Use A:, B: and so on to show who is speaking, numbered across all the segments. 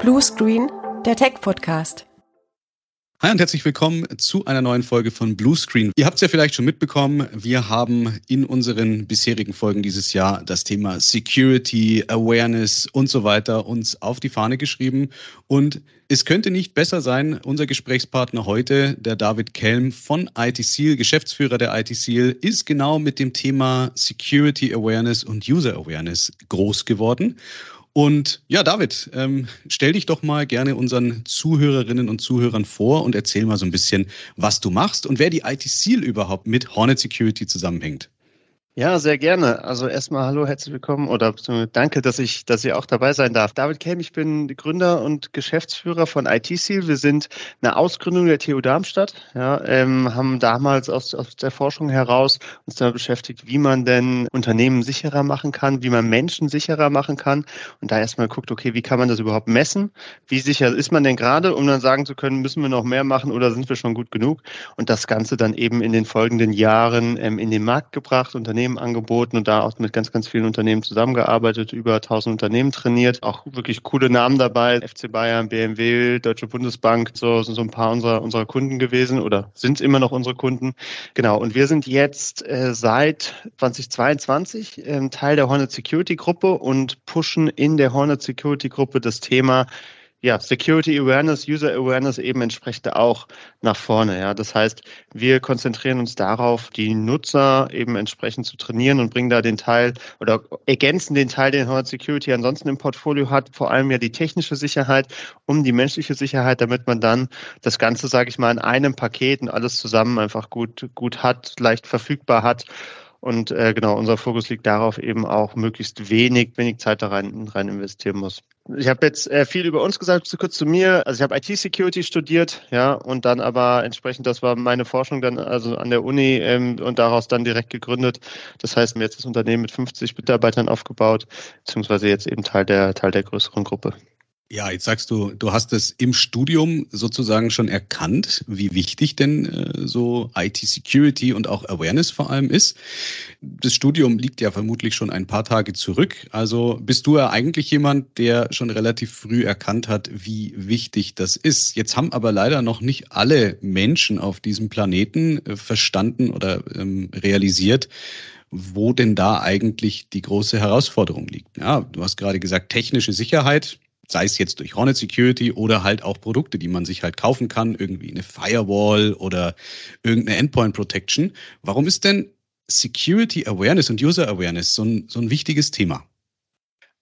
A: Blue Screen, der Tech-Podcast.
B: Hi und herzlich willkommen zu einer neuen Folge von Bluescreen. Ihr habt es ja vielleicht schon mitbekommen, wir haben in unseren bisherigen Folgen dieses Jahr das Thema Security, Awareness und so weiter uns auf die Fahne geschrieben. Und es könnte nicht besser sein, unser Gesprächspartner heute, der David Kelm von ITSEAL, Geschäftsführer der ITSEAL, ist genau mit dem Thema Security Awareness und User Awareness groß geworden. Und ja, David, ähm, stell dich doch mal gerne unseren Zuhörerinnen und Zuhörern vor und erzähl mal so ein bisschen, was du machst und wer die IT Seal überhaupt mit Hornet Security zusammenhängt.
C: Ja, sehr gerne. Also erstmal hallo, herzlich willkommen oder danke, dass ich, dass ich auch dabei sein darf. David Kelm, ich bin Gründer und Geschäftsführer von IT-Seal. Wir sind eine Ausgründung der TU Darmstadt. Ja, ähm, haben damals aus, aus der Forschung heraus uns damit beschäftigt, wie man denn Unternehmen sicherer machen kann, wie man Menschen sicherer machen kann und da erstmal guckt, okay, wie kann man das überhaupt messen? Wie sicher ist man denn gerade, um dann sagen zu können, müssen wir noch mehr machen oder sind wir schon gut genug? Und das Ganze dann eben in den folgenden Jahren ähm, in den Markt gebracht, Unternehmen Unternehmen angeboten und da auch mit ganz, ganz vielen Unternehmen zusammengearbeitet, über 1000 Unternehmen trainiert, auch wirklich coole Namen dabei, FC Bayern, BMW, Deutsche Bundesbank, so sind so ein paar unserer, unserer Kunden gewesen oder sind immer noch unsere Kunden. Genau, und wir sind jetzt äh, seit 2022 äh, Teil der Hornet Security Gruppe und pushen in der Hornet Security Gruppe das Thema ja, Security Awareness, User Awareness eben entsprechend auch nach vorne. Ja, das heißt, wir konzentrieren uns darauf, die Nutzer eben entsprechend zu trainieren und bringen da den Teil oder ergänzen den Teil, den Horde Security ansonsten im Portfolio hat, vor allem ja die technische Sicherheit um die menschliche Sicherheit, damit man dann das Ganze, sage ich mal, in einem Paket und alles zusammen einfach gut, gut hat, leicht verfügbar hat und äh, genau, unser Fokus liegt darauf, eben auch möglichst wenig, wenig Zeit da rein, rein investieren muss. Ich habe jetzt äh, viel über uns gesagt, zu kurz zu mir. Also ich habe IT-Security studiert, ja, und dann aber entsprechend, das war meine Forschung dann also an der Uni ähm, und daraus dann direkt gegründet. Das heißt, mir jetzt das Unternehmen mit 50 Mitarbeitern aufgebaut, beziehungsweise jetzt eben Teil der Teil der größeren Gruppe.
B: Ja, jetzt sagst du, du hast es im Studium sozusagen schon erkannt, wie wichtig denn äh, so IT-Security und auch Awareness vor allem ist. Das Studium liegt ja vermutlich schon ein paar Tage zurück. Also bist du ja eigentlich jemand, der schon relativ früh erkannt hat, wie wichtig das ist. Jetzt haben aber leider noch nicht alle Menschen auf diesem Planeten äh, verstanden oder ähm, realisiert, wo denn da eigentlich die große Herausforderung liegt. Ja, du hast gerade gesagt, technische Sicherheit sei es jetzt durch Hornet Security oder halt auch Produkte, die man sich halt kaufen kann, irgendwie eine Firewall oder irgendeine Endpoint Protection. Warum ist denn Security Awareness und User Awareness so ein, so ein wichtiges Thema?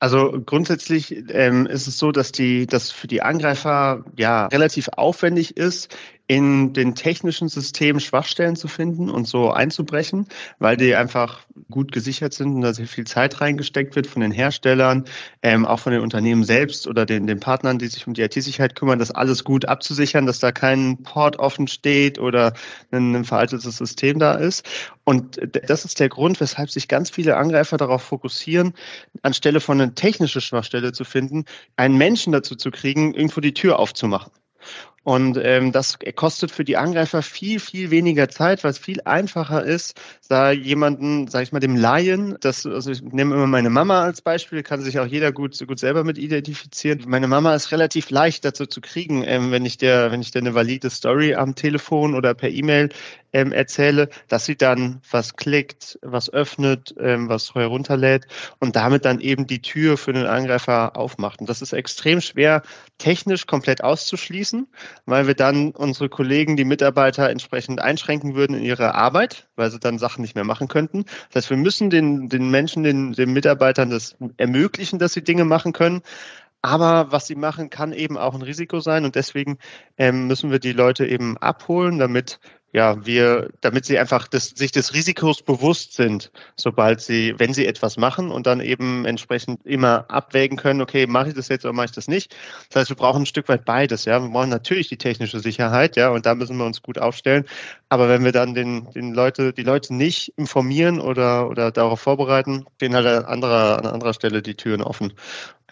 C: Also grundsätzlich ähm, ist es so, dass die, dass für die Angreifer ja relativ aufwendig ist, in den technischen Systemen Schwachstellen zu finden und so einzubrechen, weil die einfach gut gesichert sind und da sehr viel Zeit reingesteckt wird von den Herstellern, ähm, auch von den Unternehmen selbst oder den, den Partnern, die sich um die IT-Sicherheit kümmern, das alles gut abzusichern, dass da kein Port offen steht oder ein, ein veraltetes System da ist. Und das ist der Grund, weshalb sich ganz viele Angreifer darauf fokussieren, anstelle von einer technischen Schwachstelle zu finden, einen Menschen dazu zu kriegen, irgendwo die Tür aufzumachen. Und ähm, das kostet für die Angreifer viel, viel weniger Zeit, weil es viel einfacher ist, da jemanden, sag ich mal, dem Laien, das, also ich nehme immer meine Mama als Beispiel, kann sich auch jeder gut, gut selber mit identifizieren. Meine Mama ist relativ leicht dazu zu kriegen, ähm, wenn ich der, wenn ich dir eine valide Story am Telefon oder per E-Mail ähm, erzähle, dass sie dann was klickt, was öffnet, ähm, was herunterlädt und damit dann eben die Tür für den Angreifer aufmacht. Und das ist extrem schwer technisch komplett auszuschließen, weil wir dann unsere Kollegen, die Mitarbeiter entsprechend einschränken würden in ihrer Arbeit, weil sie dann Sachen nicht mehr machen könnten. Das heißt, wir müssen den, den Menschen, den, den Mitarbeitern das ermöglichen, dass sie Dinge machen können. Aber was sie machen, kann eben auch ein Risiko sein und deswegen ähm, müssen wir die Leute eben abholen, damit ja, wir, damit sie einfach des, sich des Risikos bewusst sind, sobald sie, wenn sie etwas machen und dann eben entsprechend immer abwägen können, okay, mache ich das jetzt oder mache ich das nicht. Das heißt, wir brauchen ein Stück weit beides, ja. Wir brauchen natürlich die technische Sicherheit, ja, und da müssen wir uns gut aufstellen. Aber wenn wir dann den, den Leute, die Leute nicht informieren oder, oder darauf vorbereiten, stehen halt an anderer, an anderer Stelle die Türen offen.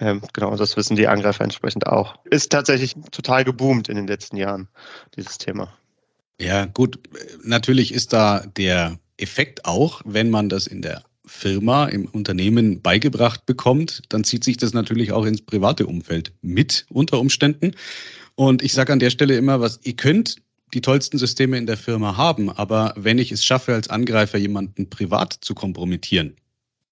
C: Ähm, genau, das wissen die Angreifer entsprechend auch. Ist tatsächlich total geboomt in den letzten Jahren, dieses Thema.
B: Ja, gut, natürlich ist da der Effekt auch, wenn man das in der Firma, im Unternehmen beigebracht bekommt, dann zieht sich das natürlich auch ins private Umfeld mit unter Umständen. Und ich sage an der Stelle immer, was ihr könnt die tollsten Systeme in der Firma haben, aber wenn ich es schaffe, als Angreifer jemanden privat zu kompromittieren,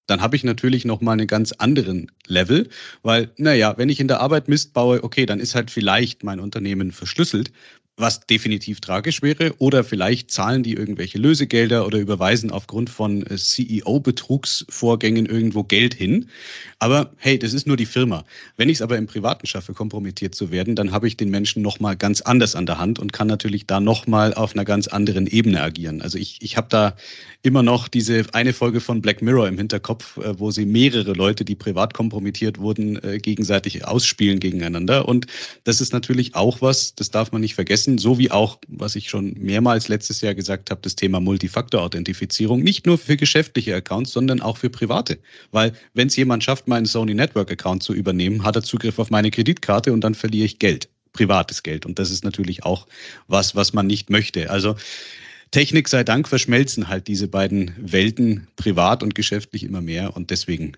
B: dann habe ich natürlich nochmal einen ganz anderen Level, weil, naja, wenn ich in der Arbeit Mist baue, okay, dann ist halt vielleicht mein Unternehmen verschlüsselt, was definitiv tragisch wäre. Oder vielleicht zahlen die irgendwelche Lösegelder oder überweisen aufgrund von äh, CEO-Betrugsvorgängen irgendwo Geld hin. Aber hey, das ist nur die Firma. Wenn ich es aber im Privaten schaffe, kompromittiert zu werden, dann habe ich den Menschen nochmal ganz anders an der Hand und kann natürlich da nochmal auf einer ganz anderen Ebene agieren. Also ich, ich habe da immer noch diese eine Folge von Black Mirror im Hinterkopf, äh, wo sie mehrere Leute, die privat kompromittiert wurden, äh, gegenseitig ausspielen gegeneinander. Und das ist natürlich auch was, das darf man nicht vergessen, so wie auch, was ich schon mehrmals letztes Jahr gesagt habe, das Thema Multifaktor-Authentifizierung, nicht nur für geschäftliche Accounts, sondern auch für private. Weil wenn es jemand schafft, meinen Sony Network Account zu übernehmen, hat er Zugriff auf meine Kreditkarte und dann verliere ich Geld privates Geld. Und das ist natürlich auch was, was man nicht möchte. Also Technik sei Dank verschmelzen halt diese beiden Welten privat und geschäftlich immer mehr und deswegen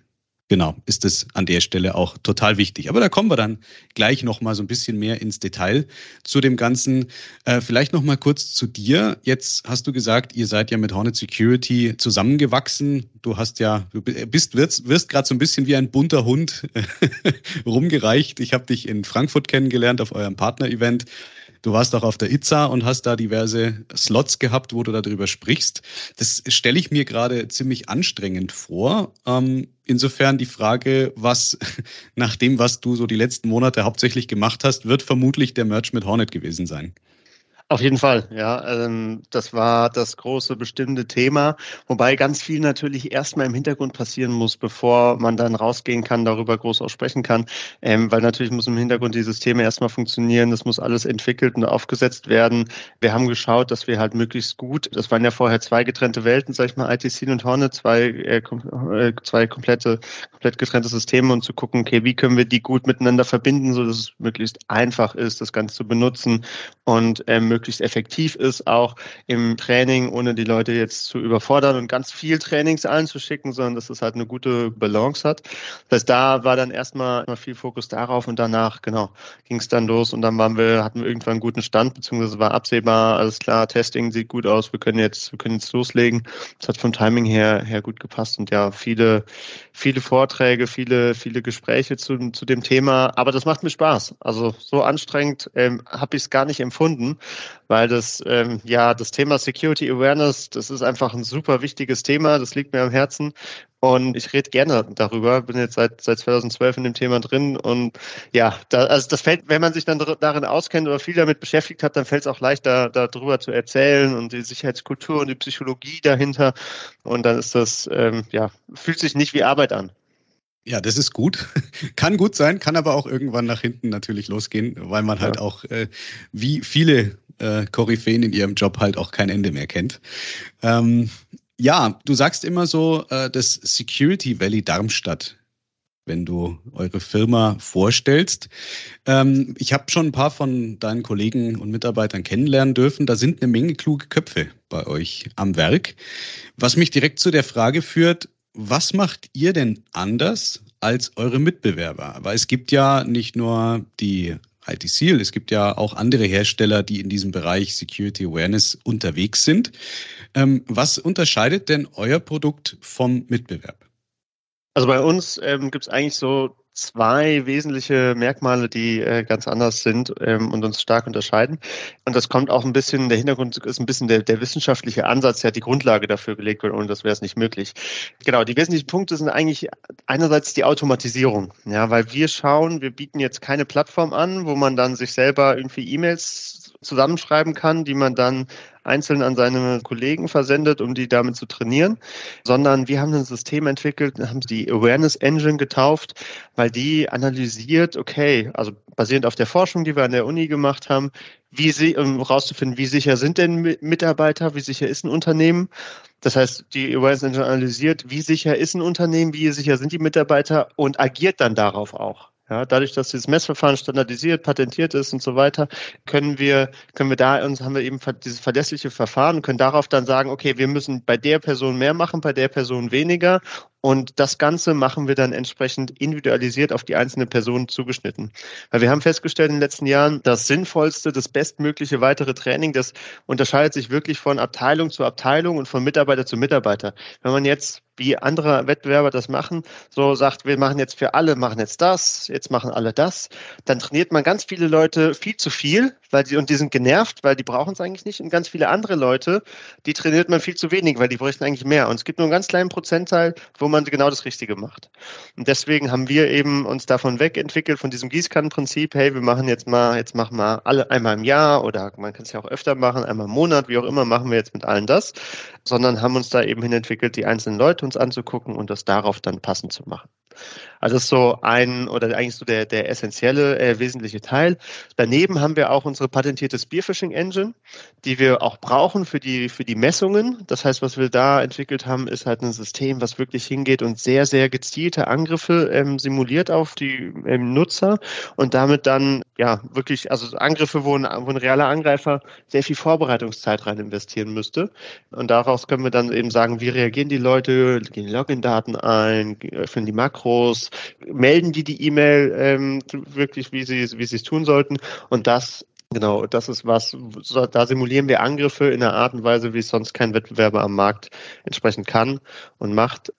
B: Genau, ist es an der Stelle auch total wichtig. Aber da kommen wir dann gleich noch mal so ein bisschen mehr ins Detail zu dem Ganzen. Äh, vielleicht noch mal kurz zu dir. Jetzt hast du gesagt, ihr seid ja mit Hornet Security zusammengewachsen. Du hast ja, du bist wirst, wirst gerade so ein bisschen wie ein bunter Hund rumgereicht. Ich habe dich in Frankfurt kennengelernt auf eurem Partner-Event. Du warst auch auf der ITSA und hast da diverse Slots gehabt, wo du darüber sprichst. Das stelle ich mir gerade ziemlich anstrengend vor. Ähm, insofern die Frage, was nach dem, was du so die letzten Monate hauptsächlich gemacht hast, wird vermutlich der Merch mit Hornet gewesen sein.
C: Auf jeden Fall, ja. Ähm, das war das große bestimmte Thema, wobei ganz viel natürlich erstmal im Hintergrund passieren muss, bevor man dann rausgehen kann, darüber groß aussprechen kann. Ähm, weil natürlich muss im Hintergrund die Systeme erstmal funktionieren, das muss alles entwickelt und aufgesetzt werden. Wir haben geschaut, dass wir halt möglichst gut, das waren ja vorher zwei getrennte Welten, sag ich mal, ITC und Hornet, zwei, äh, äh, zwei komplette, komplett getrennte Systeme und zu gucken, okay, wie können wir die gut miteinander verbinden, so dass es möglichst einfach ist, das Ganze zu benutzen und ähm, möglichst effektiv ist, auch im Training, ohne die Leute jetzt zu überfordern und ganz viel Trainings einzuschicken, sondern dass es halt eine gute Balance hat. Das heißt, da war dann erstmal viel Fokus darauf und danach, genau, ging es dann los und dann waren wir, hatten wir irgendwann einen guten Stand, beziehungsweise war absehbar, alles klar, Testing sieht gut aus, wir können jetzt, wir können jetzt loslegen. Das hat vom Timing her, her gut gepasst und ja, viele, viele Vorträge, viele, viele Gespräche zu, zu dem Thema, aber das macht mir Spaß. Also so anstrengend ähm, habe ich es gar nicht empfunden, weil das, ähm, ja, das Thema Security Awareness, das ist einfach ein super wichtiges Thema, das liegt mir am Herzen. Und ich rede gerne darüber, bin jetzt seit, seit 2012 in dem Thema drin. Und ja, da, also das fällt, wenn man sich dann darin auskennt oder viel damit beschäftigt hat, dann fällt es auch leichter, darüber zu erzählen und die Sicherheitskultur und die Psychologie dahinter. Und dann ist das, ähm, ja, fühlt sich nicht wie Arbeit an.
B: Ja, das ist gut. Kann gut sein, kann aber auch irgendwann nach hinten natürlich losgehen, weil man halt ja. auch, äh, wie viele äh, Koryphäen in ihrem Job halt auch kein Ende mehr kennt. Ähm, ja, du sagst immer so, äh, das Security Valley Darmstadt, wenn du eure Firma vorstellst. Ähm, ich habe schon ein paar von deinen Kollegen und Mitarbeitern kennenlernen dürfen. Da sind eine Menge kluge Köpfe bei euch am Werk. Was mich direkt zu der Frage führt, was macht ihr denn anders als eure Mitbewerber? Weil es gibt ja nicht nur die IT Seal. Es gibt ja auch andere Hersteller, die in diesem Bereich Security Awareness unterwegs sind. Ähm, was unterscheidet denn euer Produkt vom Mitbewerb?
C: Also bei uns ähm, gibt es eigentlich so zwei wesentliche Merkmale, die äh, ganz anders sind ähm, und uns stark unterscheiden. Und das kommt auch ein bisschen, der Hintergrund ist ein bisschen der, der wissenschaftliche Ansatz, der hat die Grundlage dafür gelegt wird, ohne das wäre es nicht möglich. Genau, die wesentlichen Punkte sind eigentlich einerseits die Automatisierung, ja, weil wir schauen, wir bieten jetzt keine Plattform an, wo man dann sich selber irgendwie E-Mails zusammenschreiben kann, die man dann einzeln an seine Kollegen versendet, um die damit zu trainieren, sondern wir haben ein System entwickelt, haben die Awareness Engine getauft, weil die analysiert, okay, also basierend auf der Forschung, die wir an der Uni gemacht haben, wie sie, um herauszufinden, wie sicher sind denn Mitarbeiter, wie sicher ist ein Unternehmen. Das heißt, die Awareness Engine analysiert, wie sicher ist ein Unternehmen, wie sicher sind die Mitarbeiter und agiert dann darauf auch. Ja, dadurch, dass dieses Messverfahren standardisiert, patentiert ist und so weiter, können wir, können wir da uns haben wir eben dieses verlässliche Verfahren und können darauf dann sagen, okay, wir müssen bei der Person mehr machen, bei der Person weniger und das Ganze machen wir dann entsprechend individualisiert auf die einzelne Person zugeschnitten. Weil wir haben festgestellt in den letzten Jahren, das sinnvollste, das bestmögliche weitere Training, das unterscheidet sich wirklich von Abteilung zu Abteilung und von Mitarbeiter zu Mitarbeiter. Wenn man jetzt wie andere Wettbewerber das machen, so sagt, wir machen jetzt für alle, machen jetzt das, jetzt machen alle das, dann trainiert man ganz viele Leute viel zu viel, weil die, und die sind genervt, weil die brauchen es eigentlich nicht. Und ganz viele andere Leute, die trainiert man viel zu wenig, weil die bräuchten eigentlich mehr. Und es gibt nur einen ganz kleinen Prozentteil, wo man genau das Richtige macht. Und deswegen haben wir eben uns davon wegentwickelt, von diesem Gießkannenprinzip, hey, wir machen jetzt mal, jetzt machen wir alle einmal im Jahr oder man kann es ja auch öfter machen, einmal im Monat, wie auch immer, machen wir jetzt mit allen das, sondern haben uns da eben hin entwickelt, die einzelnen Leute uns anzugucken und das darauf dann passend zu machen. Also das ist so ein oder eigentlich so der, der essentielle, äh, wesentliche Teil. Daneben haben wir auch unsere patentierte Spearfishing Engine, die wir auch brauchen für die, für die Messungen. Das heißt, was wir da entwickelt haben, ist halt ein System, was wirklich hingeht und sehr, sehr gezielte Angriffe ähm, simuliert auf die ähm, Nutzer und damit dann ja wirklich, also Angriffe, wo ein, wo ein realer Angreifer sehr viel Vorbereitungszeit rein investieren müsste. Und daraus können wir dann eben sagen, wie reagieren die Leute, gehen Login-Daten ein, öffnen die Makros, melden die die E-Mail ähm, wirklich, wie sie, wie es tun sollten. Und das Genau, das ist was, da simulieren wir Angriffe in einer Art und Weise, wie es sonst kein Wettbewerber am Markt entsprechend kann und macht.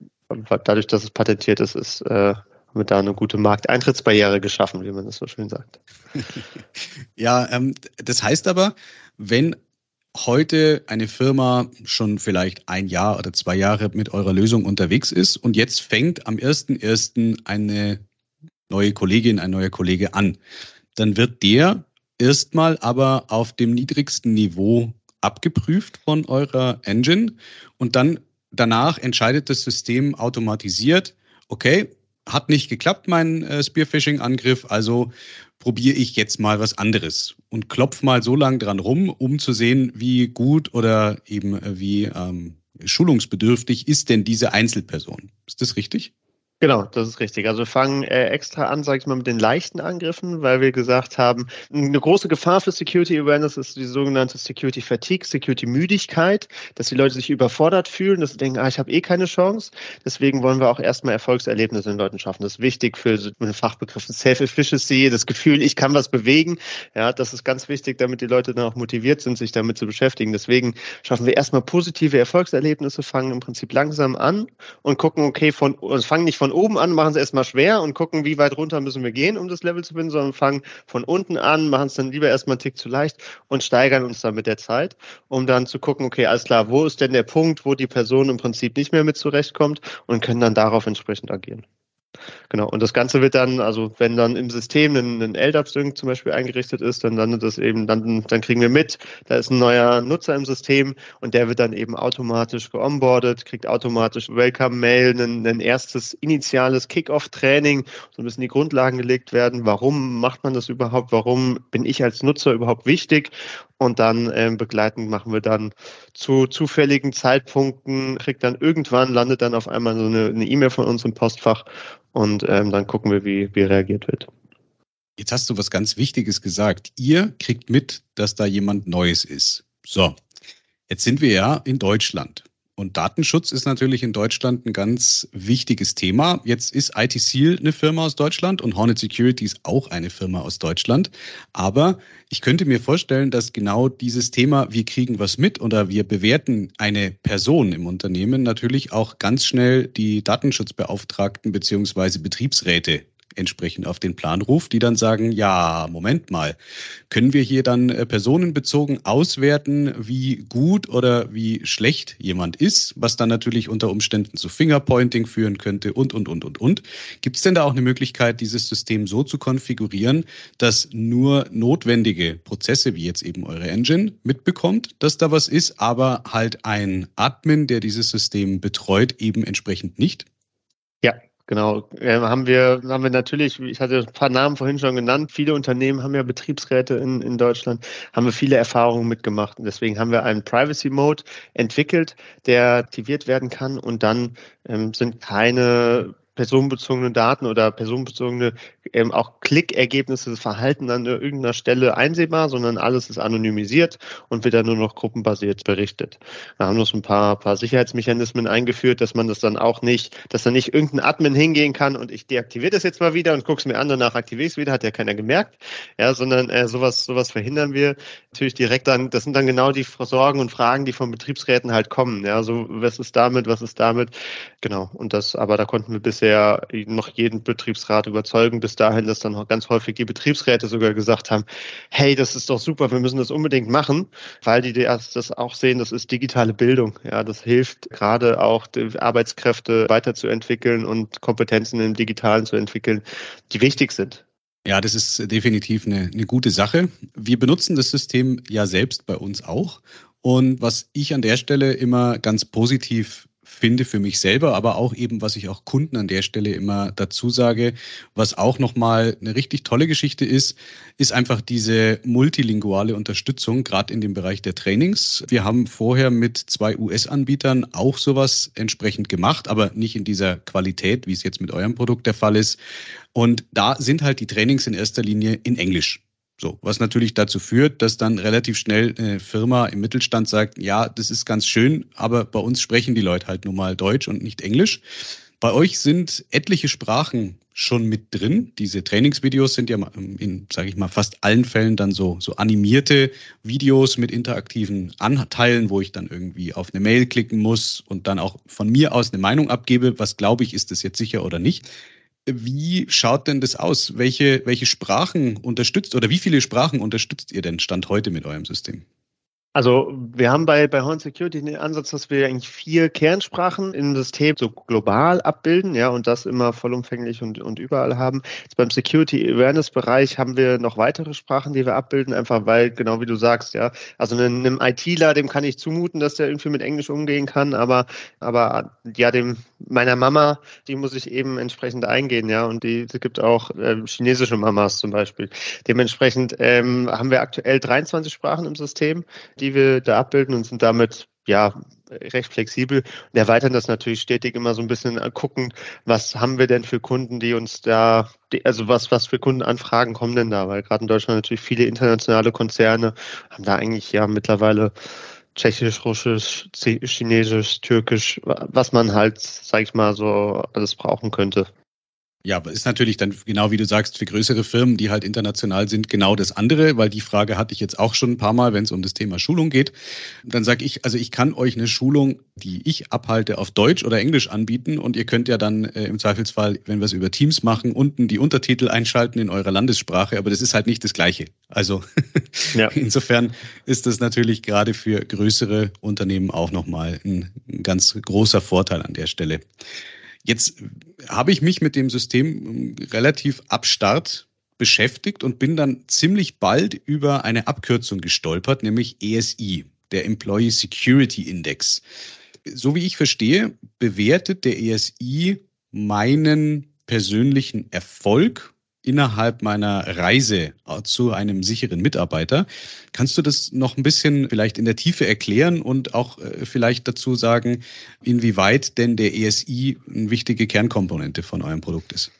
C: Dadurch, dass es patentiert ist, ist äh, haben da eine gute Markteintrittsbarriere geschaffen, wie man das so schön sagt.
B: ja, ähm, das heißt aber, wenn heute eine Firma schon vielleicht ein Jahr oder zwei Jahre mit eurer Lösung unterwegs ist und jetzt fängt am 1.1. eine neue Kollegin, ein neuer Kollege an, dann wird der erstmal aber auf dem niedrigsten Niveau abgeprüft von eurer Engine und dann danach entscheidet das System automatisiert, okay, hat nicht geklappt, mein äh, Spearfishing-Angriff, also probiere ich jetzt mal was anderes und klopf mal so lange dran rum, um zu sehen, wie gut oder eben äh, wie ähm, schulungsbedürftig ist denn diese Einzelperson. Ist das richtig?
C: Genau, das ist richtig. Also wir fangen äh, extra an, sage ich mal, mit den leichten Angriffen, weil wir gesagt haben, eine große Gefahr für Security Awareness ist die sogenannte Security Fatigue, Security Müdigkeit, dass die Leute sich überfordert fühlen, dass sie denken, ah, ich habe eh keine Chance. Deswegen wollen wir auch erstmal Erfolgserlebnisse den Leuten schaffen. Das ist wichtig für einen Fachbegriff Self-Efficacy, das Gefühl, ich kann was bewegen. Ja, das ist ganz wichtig, damit die Leute dann auch motiviert sind, sich damit zu beschäftigen. Deswegen schaffen wir erstmal positive Erfolgserlebnisse, fangen im Prinzip langsam an und gucken, okay, von, also fangen nicht von von oben an, machen es erstmal schwer und gucken, wie weit runter müssen wir gehen, um das Level zu finden, sondern fangen von unten an, machen es dann lieber erstmal einen Tick zu leicht und steigern uns dann mit der Zeit, um dann zu gucken, okay, alles klar, wo ist denn der Punkt, wo die Person im Prinzip nicht mehr mit zurechtkommt und können dann darauf entsprechend agieren. Genau, und das Ganze wird dann, also wenn dann im System ein, ein LDAP-Sync zum Beispiel eingerichtet ist, dann landet das eben, dann, dann kriegen wir mit, da ist ein neuer Nutzer im System und der wird dann eben automatisch geonboardet, kriegt automatisch Welcome-Mail, ein, ein erstes initiales Kick-Off-Training, so müssen die Grundlagen gelegt werden, warum macht man das überhaupt, warum bin ich als Nutzer überhaupt wichtig und dann ähm, begleitend machen wir dann zu zufälligen Zeitpunkten, kriegt dann irgendwann, landet dann auf einmal so eine E-Mail e von uns im Postfach und ähm, dann gucken wir, wie, wie reagiert wird.
B: Jetzt hast du was ganz Wichtiges gesagt. Ihr kriegt mit, dass da jemand Neues ist. So, jetzt sind wir ja in Deutschland. Und Datenschutz ist natürlich in Deutschland ein ganz wichtiges Thema. Jetzt ist IT Seal eine Firma aus Deutschland und Hornet Security ist auch eine Firma aus Deutschland. Aber ich könnte mir vorstellen, dass genau dieses Thema, wir kriegen was mit oder wir bewerten eine Person im Unternehmen natürlich auch ganz schnell die Datenschutzbeauftragten beziehungsweise Betriebsräte entsprechend auf den Plan ruft, die dann sagen, ja, Moment mal, können wir hier dann äh, personenbezogen auswerten, wie gut oder wie schlecht jemand ist, was dann natürlich unter Umständen zu Fingerpointing führen könnte und, und, und, und, und. Gibt es denn da auch eine Möglichkeit, dieses System so zu konfigurieren, dass nur notwendige Prozesse, wie jetzt eben eure Engine, mitbekommt, dass da was ist, aber halt ein Admin, der dieses System betreut, eben entsprechend nicht?
C: Ja, Genau, äh, haben wir, haben wir natürlich, ich hatte ein paar Namen vorhin schon genannt, viele Unternehmen haben ja Betriebsräte in, in Deutschland, haben wir viele Erfahrungen mitgemacht. Und deswegen haben wir einen Privacy Mode entwickelt, der aktiviert werden kann. Und dann ähm, sind keine personenbezogene Daten oder personenbezogene ähm, auch Klickergebnisse, Verhalten an irgendeiner Stelle einsehbar, sondern alles ist anonymisiert und wird dann nur noch gruppenbasiert berichtet. Wir haben noch ein paar, paar Sicherheitsmechanismen eingeführt, dass man das dann auch nicht, dass da nicht irgendein Admin hingehen kann und ich deaktiviere das jetzt mal wieder und gucke es mir an, danach aktiviere ich es wieder, hat ja keiner gemerkt. Ja, sondern äh, sowas, sowas verhindern wir natürlich direkt dann, das sind dann genau die Sorgen und Fragen, die von Betriebsräten halt kommen. Ja, so was ist damit, was ist damit? Genau. Und das, aber da konnten wir bisher noch jeden Betriebsrat überzeugen, bis dahin, dass dann ganz häufig die Betriebsräte sogar gesagt haben, hey, das ist doch super, wir müssen das unbedingt machen, weil die das auch sehen, das ist digitale Bildung. Ja, das hilft gerade auch Arbeitskräfte weiterzuentwickeln und Kompetenzen im Digitalen zu entwickeln, die wichtig sind.
B: Ja, das ist definitiv eine, eine gute Sache. Wir benutzen das System ja selbst bei uns auch. Und was ich an der Stelle immer ganz positiv finde für mich selber, aber auch eben, was ich auch Kunden an der Stelle immer dazu sage, was auch nochmal eine richtig tolle Geschichte ist, ist einfach diese multilinguale Unterstützung, gerade in dem Bereich der Trainings. Wir haben vorher mit zwei US-Anbietern auch sowas entsprechend gemacht, aber nicht in dieser Qualität, wie es jetzt mit eurem Produkt der Fall ist. Und da sind halt die Trainings in erster Linie in Englisch. So, was natürlich dazu führt, dass dann relativ schnell eine Firma im Mittelstand sagt, ja, das ist ganz schön, aber bei uns sprechen die Leute halt nun mal Deutsch und nicht Englisch. Bei euch sind etliche Sprachen schon mit drin. Diese Trainingsvideos sind ja in, sage ich mal, fast allen Fällen dann so, so animierte Videos mit interaktiven Anteilen, wo ich dann irgendwie auf eine Mail klicken muss und dann auch von mir aus eine Meinung abgebe, was glaube ich, ist das jetzt sicher oder nicht. Wie schaut denn das aus? Welche, welche Sprachen unterstützt oder wie viele Sprachen unterstützt ihr denn Stand heute mit eurem System?
C: Also wir haben bei, bei Horn Security den Ansatz, dass wir eigentlich vier Kernsprachen im System so global abbilden, ja, und das immer vollumfänglich und, und überall haben. Jetzt beim Security Awareness Bereich haben wir noch weitere Sprachen, die wir abbilden, einfach weil, genau wie du sagst, ja, also einem, einem ITler, dem kann ich zumuten, dass der irgendwie mit Englisch umgehen kann, aber, aber ja, dem meiner Mama, die muss ich eben entsprechend eingehen, ja, und die, es gibt auch äh, chinesische Mamas zum Beispiel. Dementsprechend ähm, haben wir aktuell 23 Sprachen im System die wir da abbilden und sind damit ja recht flexibel und erweitern das natürlich stetig immer so ein bisschen gucken, was haben wir denn für Kunden, die uns da, also was, was für Kundenanfragen kommen denn da, weil gerade in Deutschland natürlich viele internationale Konzerne haben da eigentlich ja mittlerweile Tschechisch, Russisch, Chinesisch, Türkisch, was man halt, sag ich mal, so alles brauchen könnte.
B: Ja, aber ist natürlich dann genau wie du sagst, für größere Firmen, die halt international sind, genau das andere, weil die Frage hatte ich jetzt auch schon ein paar Mal, wenn es um das Thema Schulung geht. Dann sage ich, also ich kann euch eine Schulung, die ich abhalte, auf Deutsch oder Englisch anbieten und ihr könnt ja dann äh, im Zweifelsfall, wenn wir es über Teams machen, unten die Untertitel einschalten in eurer Landessprache, aber das ist halt nicht das Gleiche. Also ja. insofern ist das natürlich gerade für größere Unternehmen auch nochmal ein, ein ganz großer Vorteil an der Stelle. Jetzt habe ich mich mit dem System ähm, relativ ab Start beschäftigt und bin dann ziemlich bald über eine Abkürzung gestolpert, nämlich ESI, der Employee Security Index. So wie ich verstehe, bewertet der ESI meinen persönlichen Erfolg innerhalb meiner Reise zu einem sicheren Mitarbeiter. Kannst du das noch ein bisschen vielleicht in der Tiefe erklären und auch äh, vielleicht dazu sagen, inwieweit denn der ESI eine wichtige Kernkomponente von eurem Produkt ist?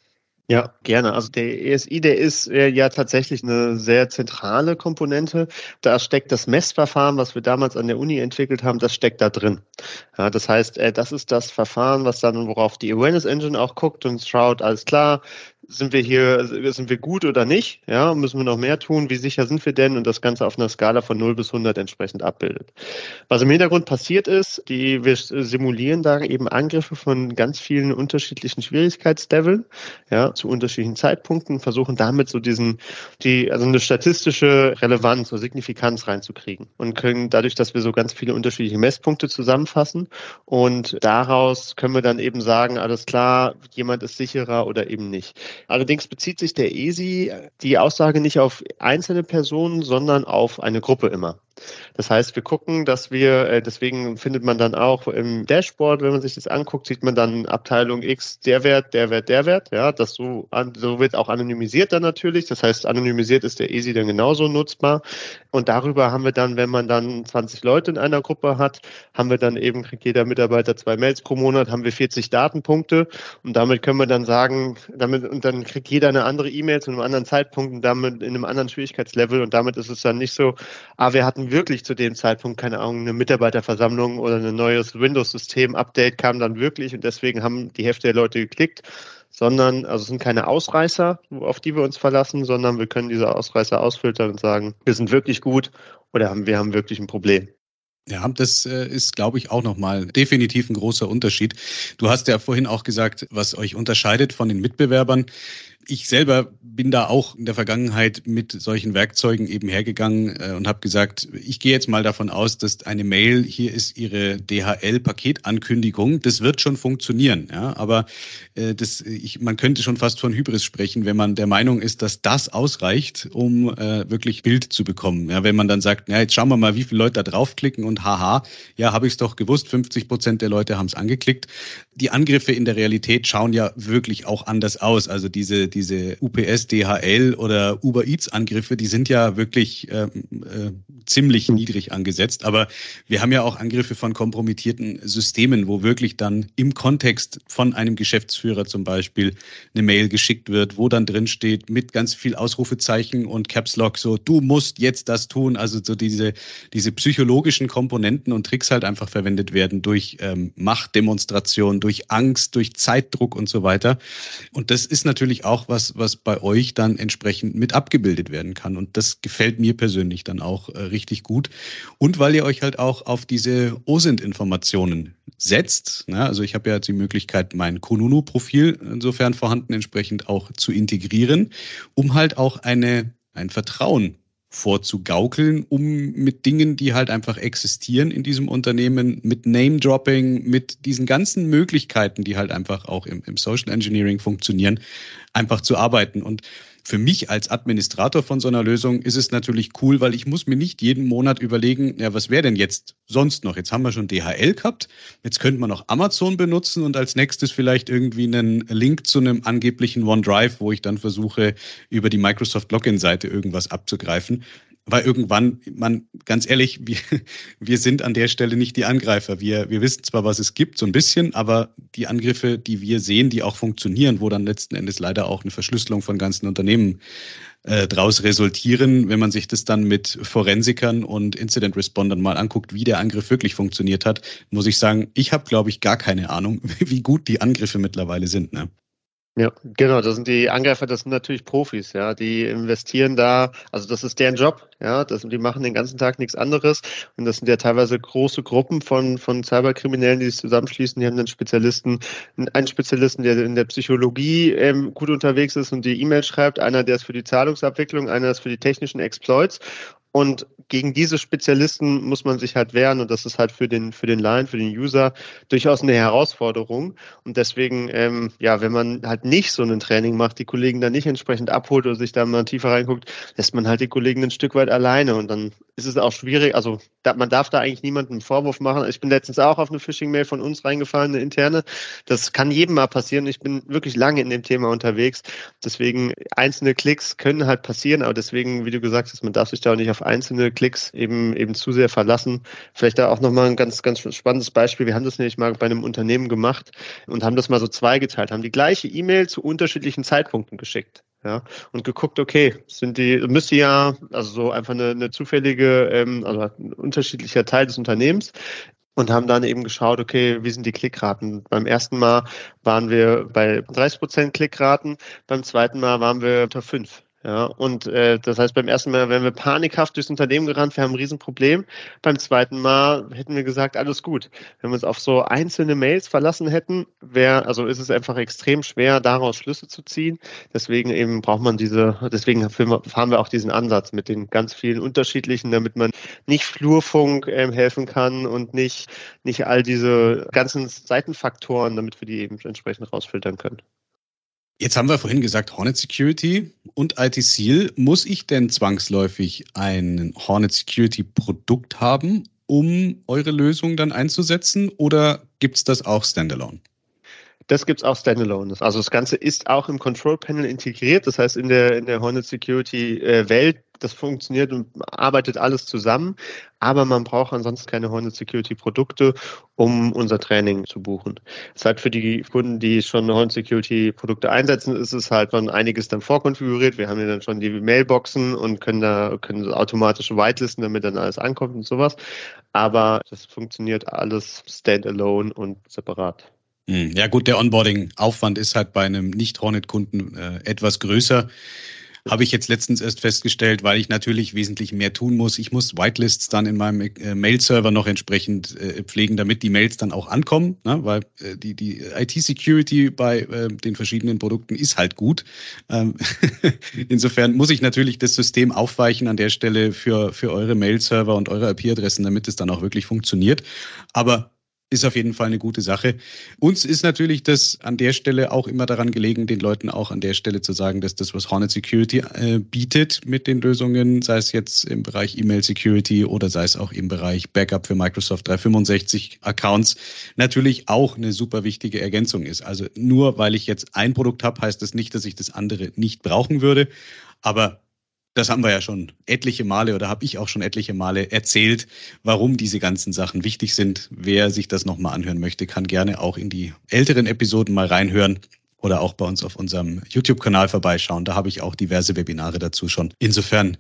C: Ja, gerne. Also der ESI, der ist äh, ja tatsächlich eine sehr zentrale Komponente. Da steckt das Messverfahren, was wir damals an der Uni entwickelt haben, das steckt da drin. Ja, das heißt, äh, das ist das Verfahren, was dann, worauf die Awareness Engine auch guckt und schaut, alles klar, sind wir hier, sind wir gut oder nicht? Ja, müssen wir noch mehr tun? Wie sicher sind wir denn? Und das Ganze auf einer Skala von 0 bis 100 entsprechend abbildet. Was im Hintergrund passiert ist, die, wir simulieren da eben Angriffe von ganz vielen unterschiedlichen Schwierigkeitsleveln, ja, zu unterschiedlichen Zeitpunkten, versuchen damit so diesen, die, also eine statistische Relevanz oder Signifikanz reinzukriegen und können dadurch, dass wir so ganz viele unterschiedliche Messpunkte zusammenfassen und daraus können wir dann eben sagen, alles klar, jemand ist sicherer oder eben nicht. Allerdings bezieht sich der ESI die Aussage nicht auf einzelne Personen, sondern auf eine Gruppe immer. Das heißt, wir gucken, dass wir, äh, deswegen findet man dann auch im Dashboard, wenn man sich das anguckt, sieht man dann Abteilung X, der Wert, der Wert, der Wert. Ja, das so, so wird auch anonymisiert dann natürlich. Das heißt, anonymisiert ist der ESI dann genauso nutzbar. Und darüber haben wir dann, wenn man dann 20 Leute in einer Gruppe hat, haben wir dann eben, kriegt jeder Mitarbeiter zwei Mails pro Monat, haben wir 40 Datenpunkte und damit können wir dann sagen, damit, und dann kriegt jeder eine andere E-Mail zu einem anderen Zeitpunkt und damit in einem anderen Schwierigkeitslevel und damit ist es dann nicht so, ah, wir hatten wirklich zu dem Zeitpunkt, keine Ahnung, eine Mitarbeiterversammlung oder ein neues Windows-System-Update kam dann wirklich und deswegen haben die Hälfte der Leute geklickt, sondern, also es sind keine Ausreißer, auf die wir uns verlassen, sondern wir können diese Ausreißer ausfiltern und sagen, wir sind wirklich gut oder wir haben wirklich ein Problem.
B: Ja, das äh, ist, glaube ich, auch nochmal definitiv ein großer Unterschied. Du hast ja vorhin auch gesagt, was euch unterscheidet von den Mitbewerbern ich selber bin da auch in der Vergangenheit mit solchen Werkzeugen eben hergegangen äh, und habe gesagt, ich gehe jetzt mal davon aus, dass eine Mail, hier ist Ihre DHL-Paketankündigung, das wird schon funktionieren. Ja? Aber äh, das, ich, man könnte schon fast von Hybris sprechen, wenn man der Meinung ist, dass das ausreicht, um äh, wirklich Bild zu bekommen. Ja? Wenn man dann sagt, na, jetzt schauen wir mal, wie viele Leute da draufklicken und haha, ja, habe ich es doch gewusst, 50 Prozent der Leute haben es angeklickt. Die Angriffe in der Realität schauen ja wirklich auch anders aus. Also diese diese UPS, DHL oder Uber Eats Angriffe, die sind ja wirklich äh, äh, ziemlich niedrig angesetzt. Aber wir haben ja auch Angriffe von kompromittierten Systemen, wo wirklich dann im Kontext von einem Geschäftsführer zum Beispiel eine Mail geschickt wird, wo dann drin steht mit ganz viel Ausrufezeichen und Caps Lock so, du musst jetzt das tun. Also so diese, diese psychologischen Komponenten und Tricks halt einfach verwendet werden durch ähm, Machtdemonstration, durch Angst, durch Zeitdruck und so weiter. Und das ist natürlich auch auch was, was bei euch dann entsprechend mit abgebildet werden kann. Und das gefällt mir persönlich dann auch äh, richtig gut. Und weil ihr euch halt auch auf diese OSINT-Informationen setzt. Ne? Also ich habe ja die Möglichkeit, mein Kununu-Profil insofern vorhanden entsprechend auch zu integrieren, um halt auch eine, ein Vertrauen vorzugaukeln, um mit Dingen, die halt einfach existieren in diesem Unternehmen, mit Name-Dropping, mit diesen ganzen Möglichkeiten, die halt einfach auch im, im Social Engineering funktionieren, einfach zu arbeiten. Und für mich als Administrator von so einer Lösung ist es natürlich cool, weil ich muss mir nicht jeden Monat überlegen, ja, was wäre denn jetzt sonst noch? Jetzt haben wir schon DHL gehabt, jetzt könnte man noch Amazon benutzen und als nächstes vielleicht irgendwie einen Link zu einem angeblichen OneDrive, wo ich dann versuche, über die Microsoft Login-Seite irgendwas abzugreifen weil irgendwann, man, ganz ehrlich, wir, wir sind an der Stelle nicht die Angreifer. Wir, wir wissen zwar, was es gibt, so ein bisschen, aber die Angriffe, die wir sehen, die auch funktionieren, wo dann letzten Endes leider auch eine Verschlüsselung von ganzen Unternehmen äh, draus resultieren, wenn man sich das dann mit Forensikern und Incident Respondern mal anguckt, wie der Angriff wirklich funktioniert hat, muss ich sagen, ich habe, glaube ich, gar keine Ahnung, wie gut die Angriffe mittlerweile sind. Ne?
C: Ja, genau, das sind die Angreifer, das sind natürlich Profis, ja, die investieren da, also das ist deren Job, ja, das, die machen den ganzen Tag nichts anderes. Und das sind ja teilweise große Gruppen von, von Cyberkriminellen, die sich zusammenschließen, die haben einen Spezialisten, einen Spezialisten, der in der Psychologie ähm, gut unterwegs ist und die E-Mail schreibt, einer, der ist für die Zahlungsabwicklung, einer ist für die technischen Exploits und gegen diese Spezialisten muss man sich halt wehren und das ist halt für den für den Line, für den User durchaus eine Herausforderung. Und deswegen, ähm, ja, wenn man halt nicht so ein Training macht, die Kollegen dann nicht entsprechend abholt oder sich da mal tiefer reinguckt, lässt man halt die Kollegen ein Stück weit alleine und dann ist es auch schwierig. Also da, man darf da eigentlich niemandem einen Vorwurf machen. Ich bin letztens auch auf eine Phishing-Mail von uns reingefallen, eine interne. Das kann jedem mal passieren. Ich bin wirklich lange in dem Thema unterwegs. Deswegen einzelne Klicks können halt passieren, aber deswegen, wie du gesagt hast, man darf sich da auch nicht auf einzelne Klicks eben, eben zu sehr verlassen. Vielleicht da auch nochmal ein ganz, ganz spannendes Beispiel. Wir haben das nämlich mal bei einem Unternehmen gemacht und haben das mal so zweigeteilt, haben die gleiche E-Mail zu unterschiedlichen Zeitpunkten geschickt. Ja, und geguckt, okay, sind die, müsste ja, also so einfach eine, eine zufällige, ähm, also ein unterschiedlicher Teil des Unternehmens und haben dann eben geschaut, okay, wie sind die Klickraten? Beim ersten Mal waren wir bei 30 Prozent Klickraten, beim zweiten Mal waren wir unter fünf. Ja, und äh, das heißt, beim ersten Mal wären wir panikhaft durchs Unternehmen gerannt, wir haben ein Riesenproblem. Beim zweiten Mal hätten wir gesagt, alles gut. Wenn wir uns auf so einzelne Mails verlassen hätten, wäre, also ist es einfach extrem schwer, daraus Schlüsse zu ziehen. Deswegen eben braucht man diese, deswegen fahren wir auch diesen Ansatz mit den ganz vielen unterschiedlichen, damit man nicht Flurfunk ähm, helfen kann und nicht, nicht all diese ganzen Seitenfaktoren, damit wir die eben entsprechend rausfiltern können.
B: Jetzt haben wir vorhin gesagt, Hornet Security und IT Seal. Muss ich denn zwangsläufig ein Hornet Security Produkt haben, um eure Lösung dann einzusetzen? Oder gibt es das auch standalone?
C: Das gibt es auch standalone. Also das Ganze ist auch im Control Panel integriert. Das heißt, in der, in der Hornet Security äh, Welt, das funktioniert und arbeitet alles zusammen. Aber man braucht ansonsten keine Hornet Security Produkte, um unser Training zu buchen. Das heißt, für die Kunden, die schon Hornet Security Produkte einsetzen, ist es halt schon einiges dann vorkonfiguriert. Wir haben ja dann schon die Mailboxen und können da, können automatisch whitelisten, damit dann alles ankommt und sowas. Aber das funktioniert alles standalone und separat.
B: Hm, ja gut, der Onboarding-Aufwand ist halt bei einem Nicht-Hornet-Kunden äh, etwas größer. Habe ich jetzt letztens erst festgestellt, weil ich natürlich wesentlich mehr tun muss. Ich muss Whitelists dann in meinem äh, Mail-Server noch entsprechend äh, pflegen, damit die Mails dann auch ankommen, ne? weil äh, die, die IT-Security bei äh, den verschiedenen Produkten ist halt gut. Ähm Insofern muss ich natürlich das System aufweichen an der Stelle für, für eure Mail-Server und eure IP-Adressen, damit es dann auch wirklich funktioniert. Aber ist auf jeden Fall eine gute Sache. Uns ist natürlich das an der Stelle auch immer daran gelegen, den Leuten auch an der Stelle zu sagen, dass das, was Hornet Security äh, bietet mit den Lösungen, sei es jetzt im Bereich E-Mail Security oder sei es auch im Bereich Backup für Microsoft 365 Accounts, natürlich auch eine super wichtige Ergänzung ist. Also nur weil ich jetzt ein Produkt habe, heißt das nicht, dass ich das andere nicht brauchen würde. Aber das haben wir ja schon etliche Male oder habe ich auch schon etliche Male erzählt, warum diese ganzen Sachen wichtig sind. Wer sich das nochmal anhören möchte, kann gerne auch in die älteren Episoden mal reinhören oder auch bei uns auf unserem YouTube-Kanal vorbeischauen. Da habe ich auch diverse Webinare dazu schon. Insofern,